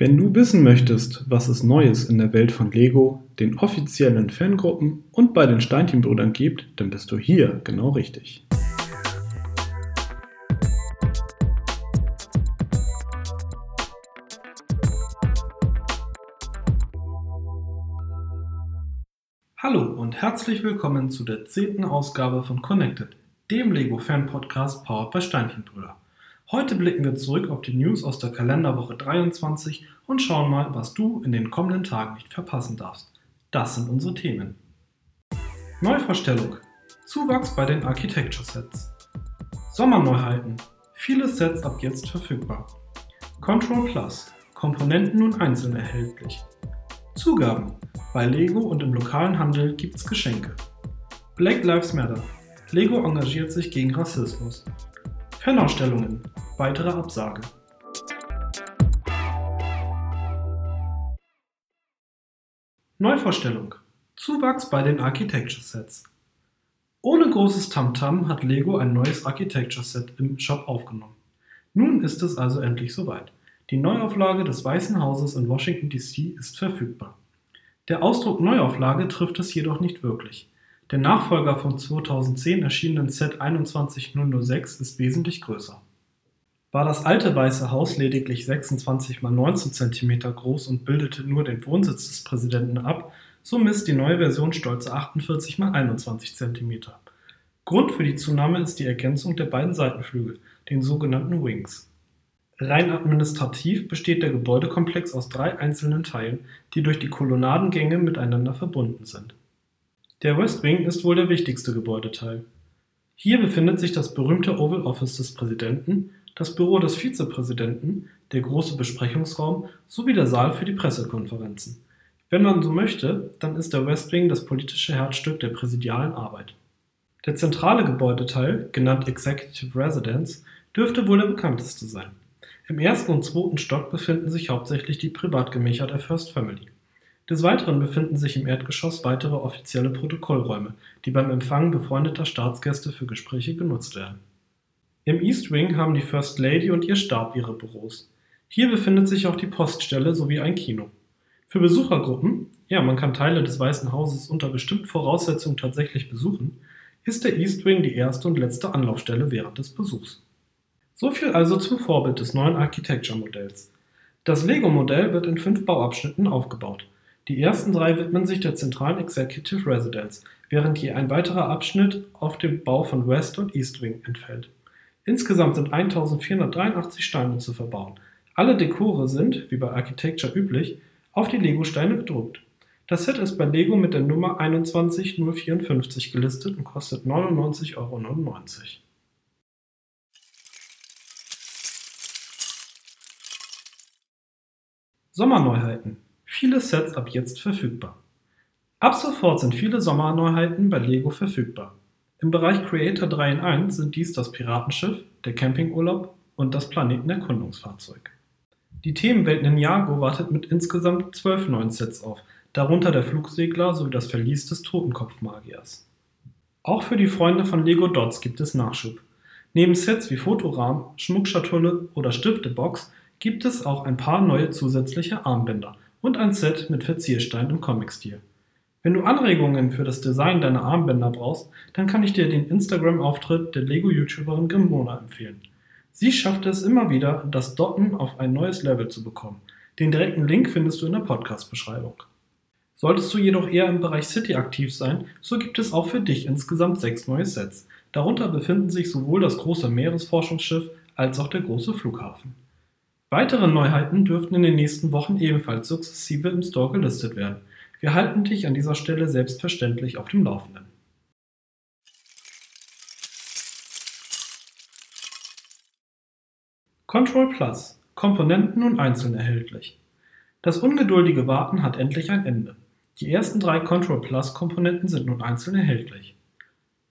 Wenn du wissen möchtest, was es Neues in der Welt von Lego, den offiziellen Fangruppen und bei den Steinchenbrüdern gibt, dann bist du hier genau richtig. Hallo und herzlich willkommen zu der zehnten Ausgabe von Connected, dem Lego-Fan-Podcast powered bei Steinchenbrüder. Heute blicken wir zurück auf die News aus der Kalenderwoche 23 und schauen mal, was du in den kommenden Tagen nicht verpassen darfst. Das sind unsere Themen. Neuvorstellung. Zuwachs bei den Architecture Sets. Sommerneuheiten. Viele Sets ab jetzt verfügbar. Control Plus. Komponenten nun einzeln erhältlich. Zugaben. Bei Lego und im lokalen Handel gibt's Geschenke. Black Lives Matter. Lego engagiert sich gegen Rassismus. Fanausstellungen. Weitere Absage. Neuvorstellung. Zuwachs bei den Architecture Sets. Ohne großes Tamtam -Tam hat Lego ein neues Architecture Set im Shop aufgenommen. Nun ist es also endlich soweit. Die Neuauflage des Weißen Hauses in Washington DC ist verfügbar. Der Ausdruck Neuauflage trifft es jedoch nicht wirklich. Der Nachfolger vom 2010 erschienenen Set 21006 ist wesentlich größer. War das alte Weiße Haus lediglich 26 x 19 cm groß und bildete nur den Wohnsitz des Präsidenten ab, so misst die neue Version stolze 48 x 21 cm. Grund für die Zunahme ist die Ergänzung der beiden Seitenflügel, den sogenannten Wings. Rein administrativ besteht der Gebäudekomplex aus drei einzelnen Teilen, die durch die Kolonnadengänge miteinander verbunden sind. Der West Wing ist wohl der wichtigste Gebäudeteil. Hier befindet sich das berühmte Oval Office des Präsidenten, das Büro des Vizepräsidenten, der große Besprechungsraum sowie der Saal für die Pressekonferenzen. Wenn man so möchte, dann ist der West Wing das politische Herzstück der präsidialen Arbeit. Der zentrale Gebäudeteil, genannt Executive Residence, dürfte wohl der bekannteste sein. Im ersten und zweiten Stock befinden sich hauptsächlich die Privatgemächer der First Family. Des Weiteren befinden sich im Erdgeschoss weitere offizielle Protokollräume, die beim Empfang befreundeter Staatsgäste für Gespräche genutzt werden. Im East Wing haben die First Lady und ihr Stab ihre Büros. Hier befindet sich auch die Poststelle sowie ein Kino. Für Besuchergruppen, ja, man kann Teile des Weißen Hauses unter bestimmten Voraussetzungen tatsächlich besuchen, ist der East Wing die erste und letzte Anlaufstelle während des Besuchs. So viel also zum Vorbild des neuen Architecture-Modells. Das Lego-Modell wird in fünf Bauabschnitten aufgebaut. Die ersten drei widmen sich der zentralen Executive Residence, während je ein weiterer Abschnitt auf dem Bau von West und East Wing entfällt. Insgesamt sind 1483 Steine zu verbauen. Alle Dekore sind, wie bei Architecture üblich, auf die Lego-Steine gedruckt. Das Set ist bei Lego mit der Nummer 21054 gelistet und kostet 99,99 Euro. Sommerneuheiten Viele Sets ab jetzt verfügbar. Ab sofort sind viele Sommerneuheiten bei Lego verfügbar. Im Bereich Creator 3 in 1 sind dies das Piratenschiff, der Campingurlaub und das Planetenerkundungsfahrzeug. Die Themenwelt Ninjago wartet mit insgesamt zwölf neuen Sets auf, darunter der Flugsegler sowie das Verlies des Totenkopfmagiers. Auch für die Freunde von Lego Dots gibt es Nachschub. Neben Sets wie Fotorahmen, Schmuckschatulle oder Stiftebox gibt es auch ein paar neue zusätzliche Armbänder – und ein Set mit Verzierstein im Comic-Stil. Wenn du Anregungen für das Design deiner Armbänder brauchst, dann kann ich dir den Instagram-Auftritt der Lego-YouTuberin Gimona empfehlen. Sie schafft es immer wieder, das Dotten auf ein neues Level zu bekommen. Den direkten Link findest du in der Podcast-Beschreibung. Solltest du jedoch eher im Bereich City aktiv sein, so gibt es auch für dich insgesamt sechs neue Sets. Darunter befinden sich sowohl das große Meeresforschungsschiff als auch der große Flughafen. Weitere Neuheiten dürften in den nächsten Wochen ebenfalls sukzessive im Store gelistet werden. Wir halten dich an dieser Stelle selbstverständlich auf dem Laufenden. Control Plus Komponenten nun einzeln erhältlich. Das ungeduldige Warten hat endlich ein Ende. Die ersten drei Control Plus Komponenten sind nun einzeln erhältlich.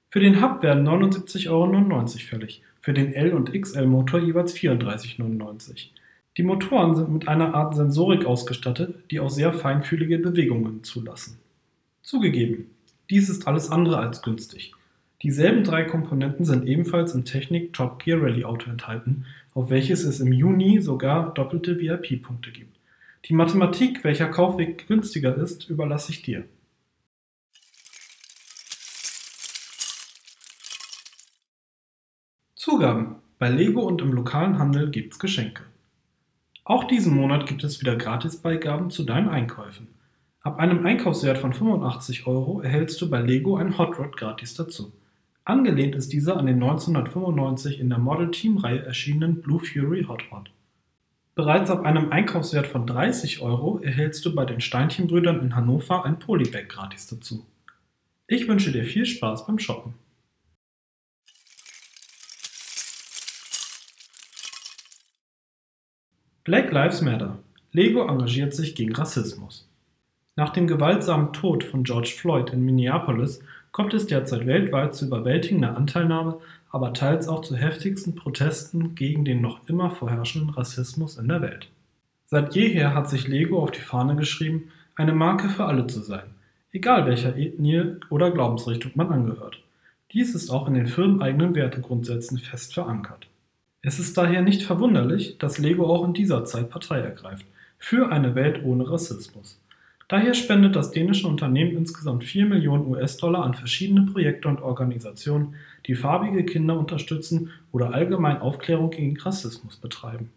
Für den Hub werden 79,99 Euro fällig, für den L- und XL-Motor jeweils 34,99 Euro. Die Motoren sind mit einer Art Sensorik ausgestattet, die auch sehr feinfühlige Bewegungen zulassen. Zugegeben, dies ist alles andere als günstig. Dieselben drei Komponenten sind ebenfalls im Technik Top Gear Rally Auto enthalten, auf welches es im Juni sogar doppelte VIP-Punkte gibt. Die Mathematik, welcher Kaufweg günstiger ist, überlasse ich dir. Zugaben. Bei Lego und im lokalen Handel gibt's Geschenke. Auch diesen Monat gibt es wieder Gratisbeigaben zu deinen Einkäufen. Ab einem Einkaufswert von 85 Euro erhältst du bei Lego ein Hot Rod gratis dazu. Angelehnt ist dieser an den 1995 in der Model Team Reihe erschienenen Blue Fury Hot Rod. Bereits ab einem Einkaufswert von 30 Euro erhältst du bei den Steinchenbrüdern in Hannover ein Polybag gratis dazu. Ich wünsche dir viel Spaß beim Shoppen. Black Lives Matter. Lego engagiert sich gegen Rassismus. Nach dem gewaltsamen Tod von George Floyd in Minneapolis kommt es derzeit weltweit zu überwältigender Anteilnahme, aber teils auch zu heftigsten Protesten gegen den noch immer vorherrschenden Rassismus in der Welt. Seit jeher hat sich Lego auf die Fahne geschrieben, eine Marke für alle zu sein, egal welcher Ethnie oder Glaubensrichtung man angehört. Dies ist auch in den firmeneigenen Wertegrundsätzen fest verankert. Es ist daher nicht verwunderlich, dass Lego auch in dieser Zeit Partei ergreift für eine Welt ohne Rassismus. Daher spendet das dänische Unternehmen insgesamt 4 Millionen US-Dollar an verschiedene Projekte und Organisationen, die farbige Kinder unterstützen oder allgemein Aufklärung gegen Rassismus betreiben.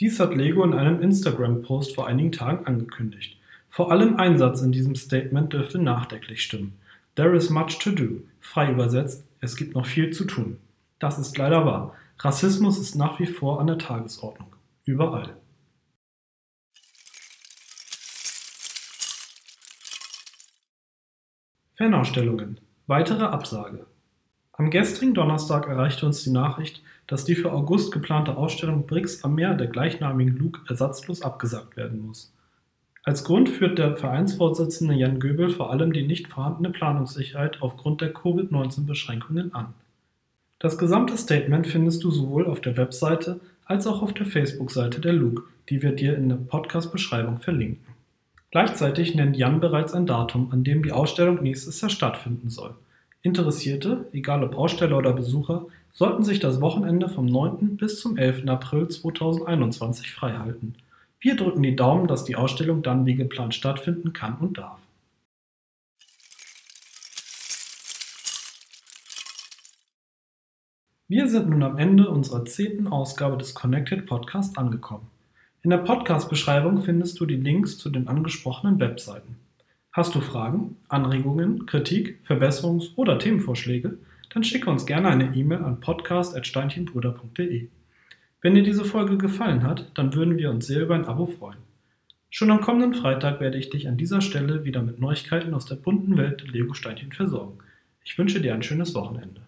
Dies hat Lego in einem Instagram-Post vor einigen Tagen angekündigt. Vor allem ein Satz in diesem Statement dürfte nachdenklich stimmen. There is much to do. Frei übersetzt, es gibt noch viel zu tun. Das ist leider wahr. Rassismus ist nach wie vor an der Tagesordnung. Überall. Fanausstellungen. Weitere Absage. Am gestrigen Donnerstag erreichte uns die Nachricht, dass die für August geplante Ausstellung Bricks am Meer der gleichnamigen Luke ersatzlos abgesagt werden muss. Als Grund führt der Vereinsvorsitzende Jan Göbel vor allem die nicht vorhandene Planungssicherheit aufgrund der Covid-19-Beschränkungen an. Das gesamte Statement findest du sowohl auf der Webseite als auch auf der Facebook-Seite der Luke, die wir dir in der Podcast-Beschreibung verlinken. Gleichzeitig nennt Jan bereits ein Datum, an dem die Ausstellung nächstes Jahr stattfinden soll. Interessierte, egal ob Aussteller oder Besucher, sollten sich das Wochenende vom 9. bis zum 11. April 2021 freihalten. Wir drücken die Daumen, dass die Ausstellung dann wie geplant stattfinden kann und darf. Wir sind nun am Ende unserer zehnten Ausgabe des Connected Podcast angekommen. In der Podcast-Beschreibung findest du die Links zu den angesprochenen Webseiten. Hast du Fragen, Anregungen, Kritik, Verbesserungs- oder Themenvorschläge? Dann schicke uns gerne eine E-Mail an podcast.steinchenbrüder.de. Wenn dir diese Folge gefallen hat, dann würden wir uns sehr über ein Abo freuen. Schon am kommenden Freitag werde ich dich an dieser Stelle wieder mit Neuigkeiten aus der bunten Welt der Lego-Steinchen versorgen. Ich wünsche dir ein schönes Wochenende.